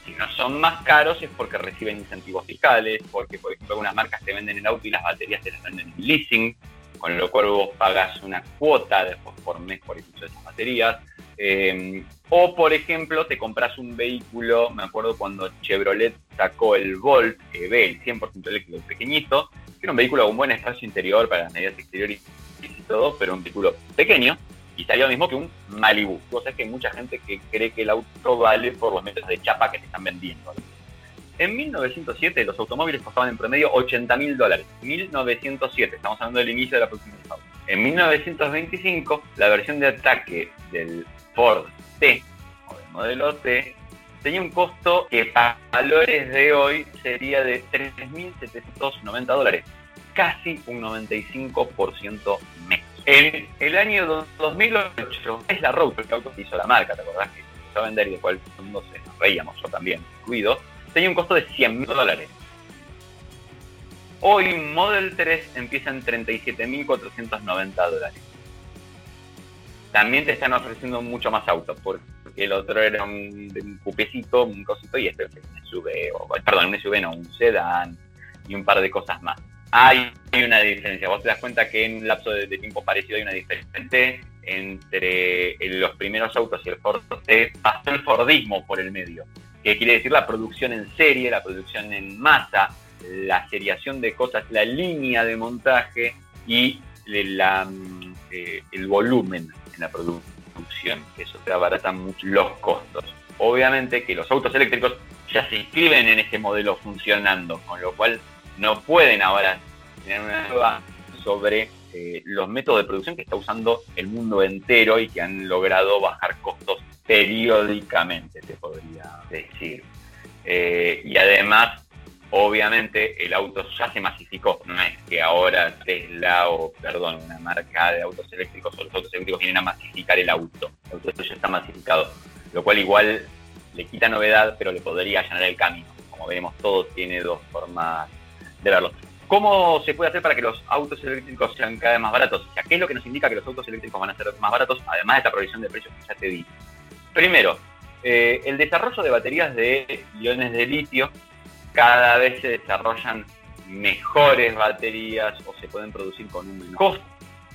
Si no son más caros es porque reciben incentivos fiscales, porque por ejemplo algunas marcas te venden el auto y las baterías te las venden en leasing. con lo cual vos pagas una cuota después por mes por el uso de esas baterías. Eh, o, por ejemplo, te compras un vehículo, me acuerdo cuando Chevrolet sacó el Volt EV, el 100% eléctrico, el pequeñito, que era un vehículo con buen espacio interior para las medidas exteriores y todo, pero un vehículo pequeño, y salía lo mismo que un Malibu. Vos sabés que hay mucha gente que cree que el auto vale por los metros de chapa que te están vendiendo. En 1907 los automóviles costaban en promedio 80 mil dólares. 1907, estamos hablando del inicio de la autos. En 1925, la versión de ataque del Ford T, o del modelo T, tenía un costo que para valores de hoy sería de 3.790 dólares, casi un 95% menos. En el año 2008, es la Road, que hizo la marca, ¿te acordás? Que empezó a vender y después el mundo se nos reíamos, yo también, incluido, tenía un costo de 100 dólares. Hoy Model 3 empieza en 37.490 dólares. También te están ofreciendo mucho más autos, porque el otro era un, un cupecito, un cosito, y este es un SUV, o, perdón, un SUV no, un sedán y un par de cosas más. Hay una diferencia, vos te das cuenta que en un lapso de, tiempo parecido hay una diferencia entre los primeros autos y el Ford. Pasó el Fordismo por el medio que quiere decir la producción en serie, la producción en masa, la seriación de cosas, la línea de montaje y la, eh, el volumen. en la producción. Eso te abarata mucho los costos. Obviamente que los autos eléctricos ya se inscriben en ese modelo funcionando, con lo cual no pueden ahora tener una nueva sobre eh, los métodos de producción que está usando el mundo entero y que han logrado bajar costos periódicamente, te podría decir. Eh, y además, obviamente, el auto ya se masificó. No es que ahora Tesla o, perdón, una marca de autos eléctricos o los autos eléctricos vienen a masificar el auto. El auto ya está masificado. Lo cual igual le quita novedad, pero le podría allanar el camino. Como vemos, todo tiene dos formas de verlo. ¿Cómo se puede hacer para que los autos eléctricos sean cada vez más baratos? O sea, ¿qué es lo que nos indica que los autos eléctricos van a ser más baratos, además de esta provisión de precios que ya te di? Primero, eh, el desarrollo de baterías de iones de litio, cada vez se desarrollan mejores baterías o se pueden producir con un menor costo.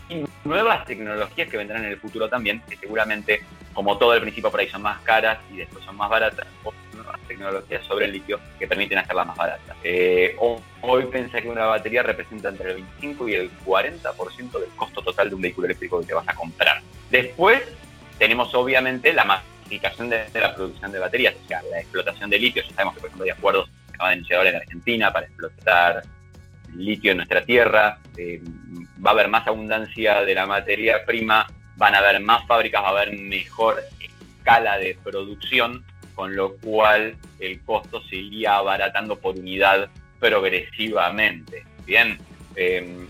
Y nuevas tecnologías que vendrán en el futuro también, que seguramente, como todo el principio por ahí son más caras y después son más baratas, o nuevas tecnologías sobre el litio que permiten hacerlas más baratas. Eh, hoy pensé que una batería representa entre el 25 y el 40% del costo total de un vehículo eléctrico que te vas a comprar. Después, tenemos obviamente la masificación de, la producción de baterías, o sea, la explotación de litio. Ya sabemos que, por ejemplo, hay acuerdos acaban de llegar en Argentina para explotar litio en nuestra tierra. Eh, va a haber más abundancia de la materia prima, van a haber más fábricas, va a haber mejor escala de producción, con lo cual el costo se iría abaratando por unidad progresivamente. Bien. Eh,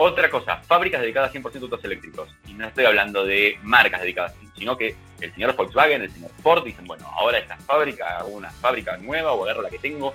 otra cosa, fábricas dedicadas 100% a autos eléctricos. Y no estoy hablando de marcas dedicadas, sino que el señor Volkswagen, el señor Ford dicen, bueno, ahora esta fábrica, hago una fábrica nueva o agarro la que tengo,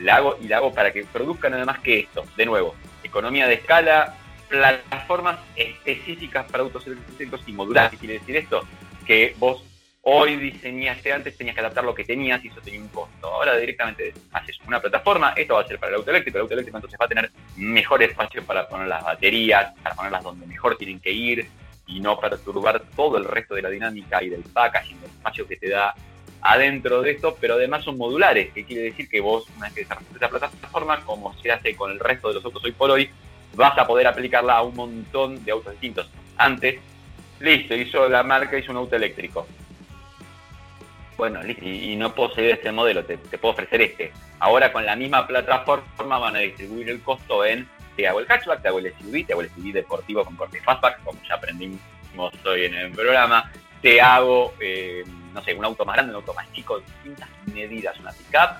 la hago y la hago para que produzcan nada más que esto. De nuevo, economía de escala, plataformas específicas para autos eléctricos y modulares. ¿Qué quiere decir esto? Que vos Hoy diseñaste antes, tenías que adaptar lo que tenías y eso tenía un costo. Ahora directamente haces una plataforma, esto va a ser para el auto eléctrico, el auto eléctrico entonces va a tener mejor espacio para poner las baterías, para ponerlas donde mejor tienen que ir y no perturbar todo el resto de la dinámica y del packaging, del espacio que te da adentro de esto, pero además son modulares, que quiere decir que vos, una vez que desarrollaste esa plataforma, como se hace con el resto de los autos hoy por hoy, vas a poder aplicarla a un montón de autos distintos. Antes, listo, hizo la marca, hizo un auto eléctrico bueno, y, no puedo este modelo, te, puedo ofrecer este. Ahora con la misma plataforma van a distribuir el costo en, te hago el hatchback, te hago el SUV, te hago el SUV deportivo con corte fastback, como ya aprendimos hoy en el programa, te hago, eh, no sé, un auto más grande, un auto más chico, distintas medidas, una pickup,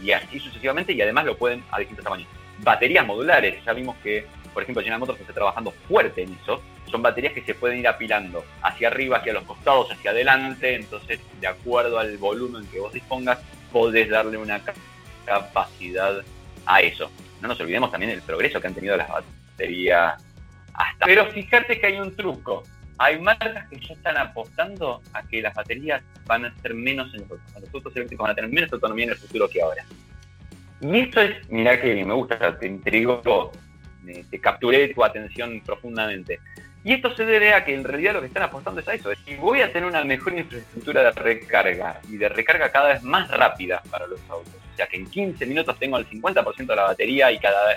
y así sucesivamente, y además lo pueden a distintos tamaños. Baterías modulares, ya vimos que, por ejemplo, General Motors está trabajando fuerte en eso, son baterías que se pueden ir apilando hacia arriba, hacia los costados, hacia adelante, entonces de acuerdo al volumen que vos dispongas, podés darle una capacidad a eso. No nos olvidemos también del progreso que han tenido las baterías hasta. Pero fíjate que hay un truco. Hay marcas que ya están apostando a que las baterías van a ser menos en los. Los autos eléctricos van a tener menos autonomía en el futuro que ahora. Y esto es, mirá que me gusta, te intrigo te capturé tu atención profundamente. Y esto se debe a que en realidad lo que están apostando es a eso. Si voy a tener una mejor infraestructura de recarga y de recarga cada vez más rápida para los autos. O sea que en 15 minutos tengo el 50% de la batería y cada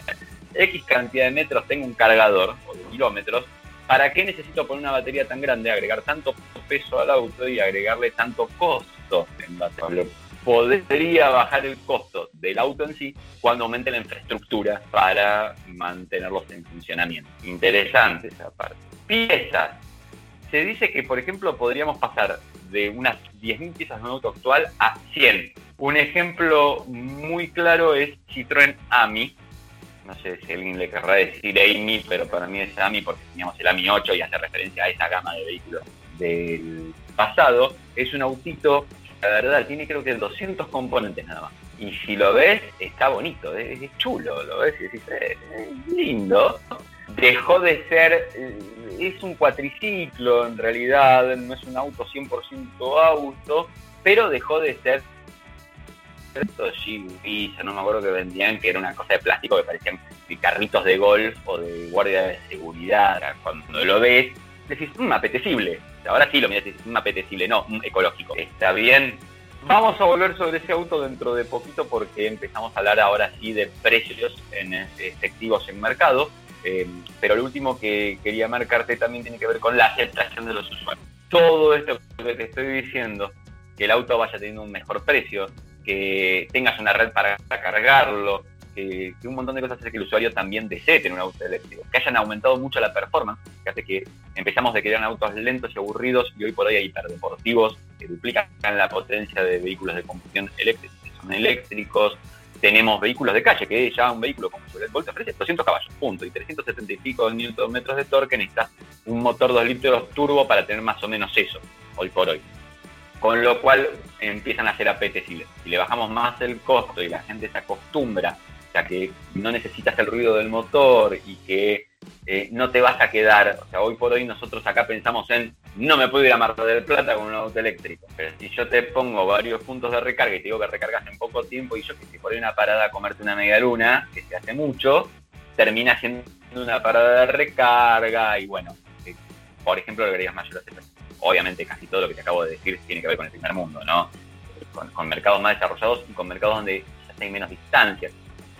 X cantidad de metros tengo un cargador o de kilómetros. ¿Para qué necesito poner una batería tan grande, agregar tanto peso al auto y agregarle tanto costo en batería? podría bajar el costo del auto en sí cuando aumente la infraestructura para mantenerlos en funcionamiento. Interesante esa parte. Piezas. Se dice que, por ejemplo, podríamos pasar de unas 10.000 piezas de un auto actual a 100. Un ejemplo muy claro es Citroën AMI. No sé si alguien le querrá decir AMI, pero para mí es AMI porque teníamos el AMI 8 y hace referencia a esa gama de vehículos del pasado. Es un autito la verdad, tiene creo que 200 componentes nada más. Y si lo ves, está bonito, es, chulo, lo ves y decís, eh, es lindo. Dejó de ser, eh, es un cuatriciclo en realidad, no es un auto 100% auto, pero dejó de ser estos ya no me acuerdo que vendían, que era una cosa de plástico que parecían carritos de golf o de guardia de seguridad. Cuando lo ves, decís, mmm, apetecible. Ahora sí lo miras y decís, mmm, apetecible, no, mm, ecológico. Está bien. Vamos a volver sobre ese auto dentro de poquito porque empezamos a hablar ahora sí de precios en efectivos en mercado. Eh, pero lo último que quería marcarte también tiene que ver con la aceptación de los usuarios. Todo esto que te estoy diciendo, que el auto vaya teniendo un mejor precio, que tengas una red para cargarlo, que, un montón de cosas hace que el usuario también desee tener un auto eléctrico, que hayan aumentado mucho la performance, que hace que empezamos de que eran autos lentos y aburridos y hoy por hoy hay hiperdeportivos que duplican la potencia de vehículos de combustión eléctrica, que son eléctricos, tenemos vehículos de calle, que ya un vehículo como el Volt ofrece 200 caballos, punto, y 370 y pico newton metros de torque, necesitas un motor 2 litros turbo para tener más o menos eso, hoy por hoy. Con lo cual empiezan a ser apetecibles. Si le bajamos más el costo y la gente se acostumbra o sea, que no necesitas el ruido del motor y que eh, no te vas a quedar, o sea, hoy por hoy nosotros acá pensamos en, no me puedo ir a Mar del Plata con un auto eléctrico, pero si yo te pongo varios puntos de recarga y te digo que recargas en poco tiempo y yo que si por una parada a comerte una media luna, que se hace mucho, termina siendo una parada de recarga y bueno, eh, por ejemplo, agregas mayores Obviamente casi todo lo que te acabo de decir tiene que ver con el primer mundo, ¿no? Con, mercados más desarrollados y con mercados donde ya hay menos distancias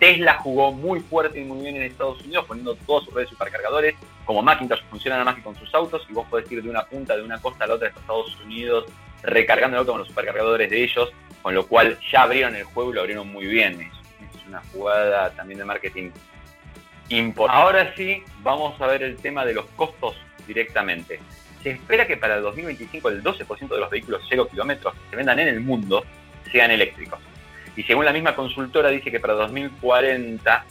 Tesla jugó muy fuerte y muy bien en Estados Unidos, poniendo todas sus redes supercargadores. Como Macintosh funciona nada más que con sus autos, y vos podés ir de una punta, de una costa a la otra de Estados Unidos, recargando el auto con los supercargadores de ellos, con lo cual ya abrieron el juego y lo abrieron muy bien. Es, una jugada también de marketing importante. Ahora sí, vamos a ver el tema de los costos directamente. Se espera que para el 2025 el 12% de los vehículos 0 kilómetros que se vendan en el mundo sean eléctricos. Y según la misma consultora dice que para 2040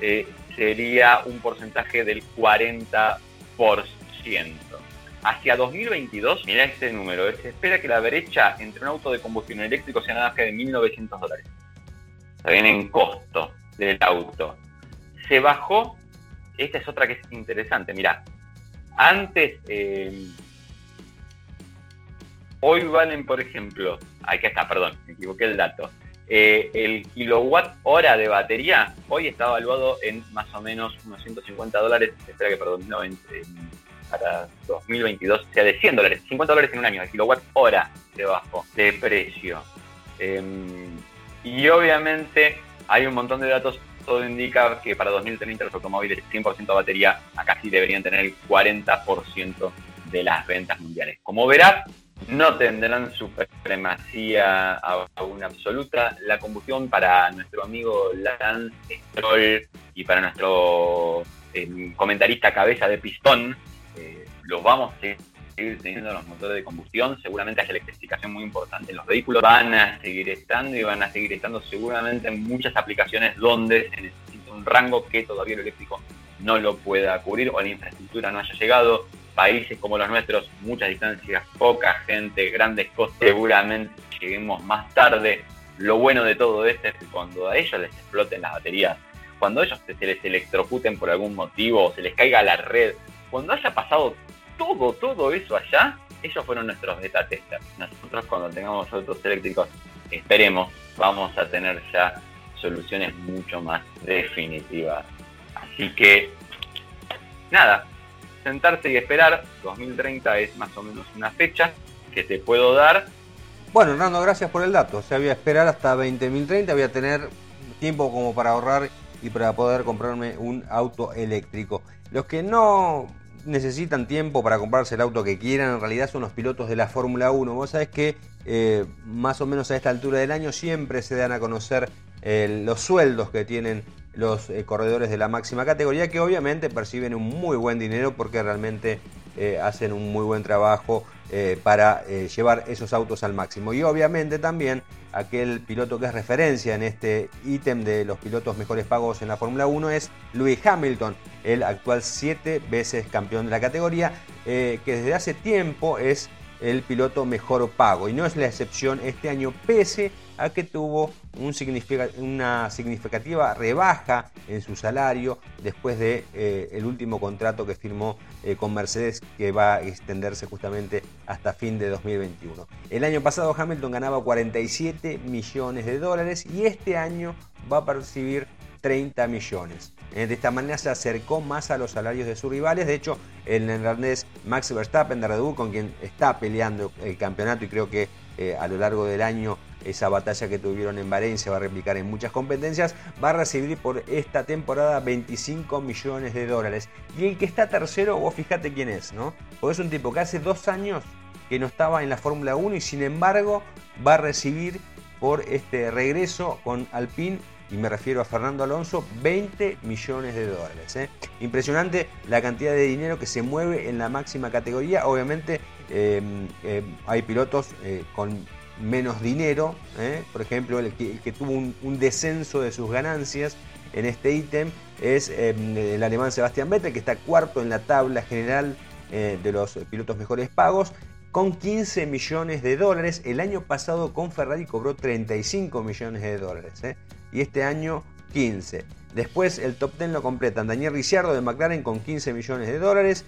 eh, sería un porcentaje del 40%. Hacia 2022, mira este número, se espera que la brecha entre un auto de combustión eléctrico sea nada más que de 1.900 dólares. Está bien en costo del auto. Se bajó, esta es otra que es interesante, mira, antes, eh, hoy valen, por ejemplo, aquí está, perdón, me equivoqué el dato. Eh, el kilowatt hora de batería hoy está evaluado en más o menos unos 150 dólares. Espera que para, 2022 sea de 100 dólares, 50 dólares en un año, el kilowatt hora debajo de precio. Em, y obviamente hay un montón de datos. Todo indica que para 2030 los automóviles 100% de batería acá sí deberían tener el 40% de las ventas mundiales. Como verás, no tendrán supremacía aún absoluta. La combustión para nuestro amigo Lance Stroll y para nuestro eh, comentarista cabeza de pistón, eh, los vamos a seguir teniendo los motores de combustión. Seguramente hay electrificación muy importante en los vehículos. Van a seguir estando y van a seguir estando seguramente en muchas aplicaciones donde se necesita un rango que todavía el eléctrico no lo pueda cubrir o la infraestructura no haya llegado países como los nuestros, muchas distancias, poca gente, grandes costos, seguramente lleguemos más tarde. Lo bueno de todo esto es que cuando a ellos les exploten las baterías, cuando ellos se les electrocuten por algún motivo o se les caiga la red, cuando haya pasado todo, todo eso allá, ellos fueron nuestros beta testers. Nosotros cuando tengamos autos eléctricos, esperemos, vamos a tener ya soluciones mucho más definitivas Así que, nada, sentarse y esperar. 2030 es más o menos una fecha que te puedo dar. Bueno, Hernando, gracias por el dato. O sea, voy esperar hasta 2030, voy a tener tiempo como para ahorrar y para poder comprarme un auto eléctrico. Los que no necesitan tiempo para comprarse el auto que quieran, en realidad son los pilotos de la Fórmula 1. Vos sabés que eh, más o menos a esta altura del año siempre se dan a conocer eh, los sueldos que tienen los eh, corredores de la máxima categoría, que obviamente perciben un muy buen dinero porque realmente hacen un muy buen trabajo para llevar esos autos al máximo. Y obviamente también aquel piloto que es referencia en este ítem de los pilotos mejores pagos en la Fórmula 1 es Lewis Hamilton, el actual siete veces campeón de la categoría, eh, que desde hace tiempo es el piloto mejor pago. Y no es la excepción este año, pese a que tuvo una significativa rebaja en su salario después de eh, último contrato que firmó eh, con Mercedes que va a extenderse justamente hasta fin de 2021. El año pasado Hamilton ganaba 47 millones de dólares y este año va a percibir 30 millones. Eh, de esta manera se acercó más a los salarios de sus rivales. De hecho, el neerlandés Max Verstappen de Red Bull, con quien está peleando el campeonato y creo que eh, a lo largo del año esa batalla que tuvieron en se va a replicar en muchas competencias, va a recibir por esta temporada 25 millones de dólares. Y el que está tercero, vos fíjate quién es, ¿no? Porque es un tipo que hace dos años que no estaba en la Fórmula 1 y sin embargo va a recibir por este regreso con Alpine y me refiero a Fernando Alonso, 20 millones de dólares. ¿eh? Impresionante la cantidad de dinero que se mueve en la máxima categoría. Obviamente eh, eh, hay pilotos con menos dinero, por ejemplo, el que, tuvo un, descenso de sus ganancias en este ítem es el alemán Sebastián Vettel, que está cuarto en la tabla general de los pilotos mejores pagos con 15 millones de dólares. El año pasado con Ferrari cobró 35 millones de dólares ¿eh? Y este año 15. Después el top 10 lo completan Daniel Ricciardo de McLaren con 15 millones de dólares.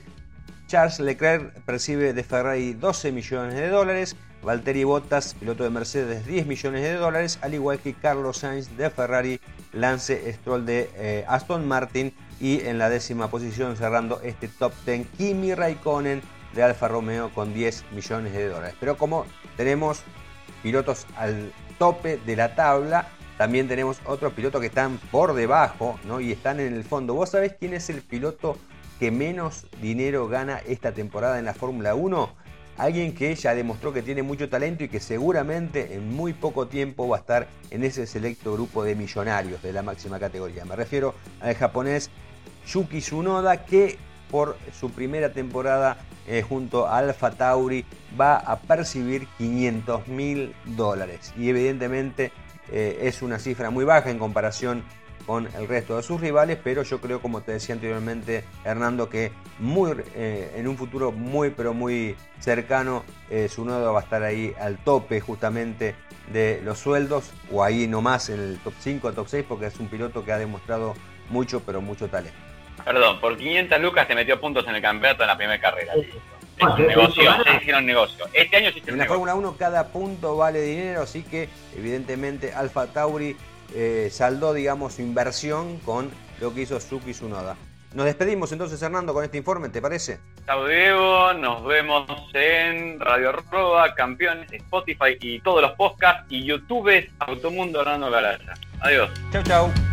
Charles Leclerc percibe de Ferrari 12 millones de dólares. Valtteri Bottas, piloto de Mercedes, 10 millones de dólares. Al igual que Carlos Sainz de Ferrari, Lance Stroll de eh, Aston Martin. Y en la décima posición cerrando este top 10, Kimi Raikkonen de Alfa Romeo con 10 millones de dólares. Pero como tenemos pilotos al tope de la tabla, también tenemos otros pilotos que están por debajo ¿no? y están en el fondo. ¿Vos sabés quién es el piloto que menos dinero gana esta temporada en la Fórmula 1? Alguien que ya demostró que tiene mucho talento y que seguramente en muy poco tiempo va a estar en ese selecto grupo de millonarios de la máxima categoría. Me refiero al japonés Yuki Tsunoda que por su primera temporada eh, junto a Alfa Tauri va a percibir 500 mil dólares. Y evidentemente eh, es una cifra muy baja en comparación con el resto de sus rivales, pero yo creo, como te decía anteriormente, Hernando, que muy, eh, en un futuro muy, pero muy cercano, su nodo va a estar ahí al tope justamente de los sueldos, o ahí nomás en el top 5, top 6, porque es un piloto que ha demostrado mucho, pero mucho talento. Perdón, por 500 lucas te metió puntos en el campeonato en la primera carrera. Es un negocio, se hicieron negocio. Este año En la Fórmula 1 cada punto vale dinero, así que evidentemente Alfa Tauri eh, saldó, digamos, su inversión con lo que hizo Suki Tsunoda. Nos despedimos entonces, Hernando, con este informe, ¿te parece? Chao, Diego. Nos vemos en Radio Arroba, Campeones, Spotify y todos los podcasts y YouTube Automundo Hernando Garaya. Adiós. Chau, chau.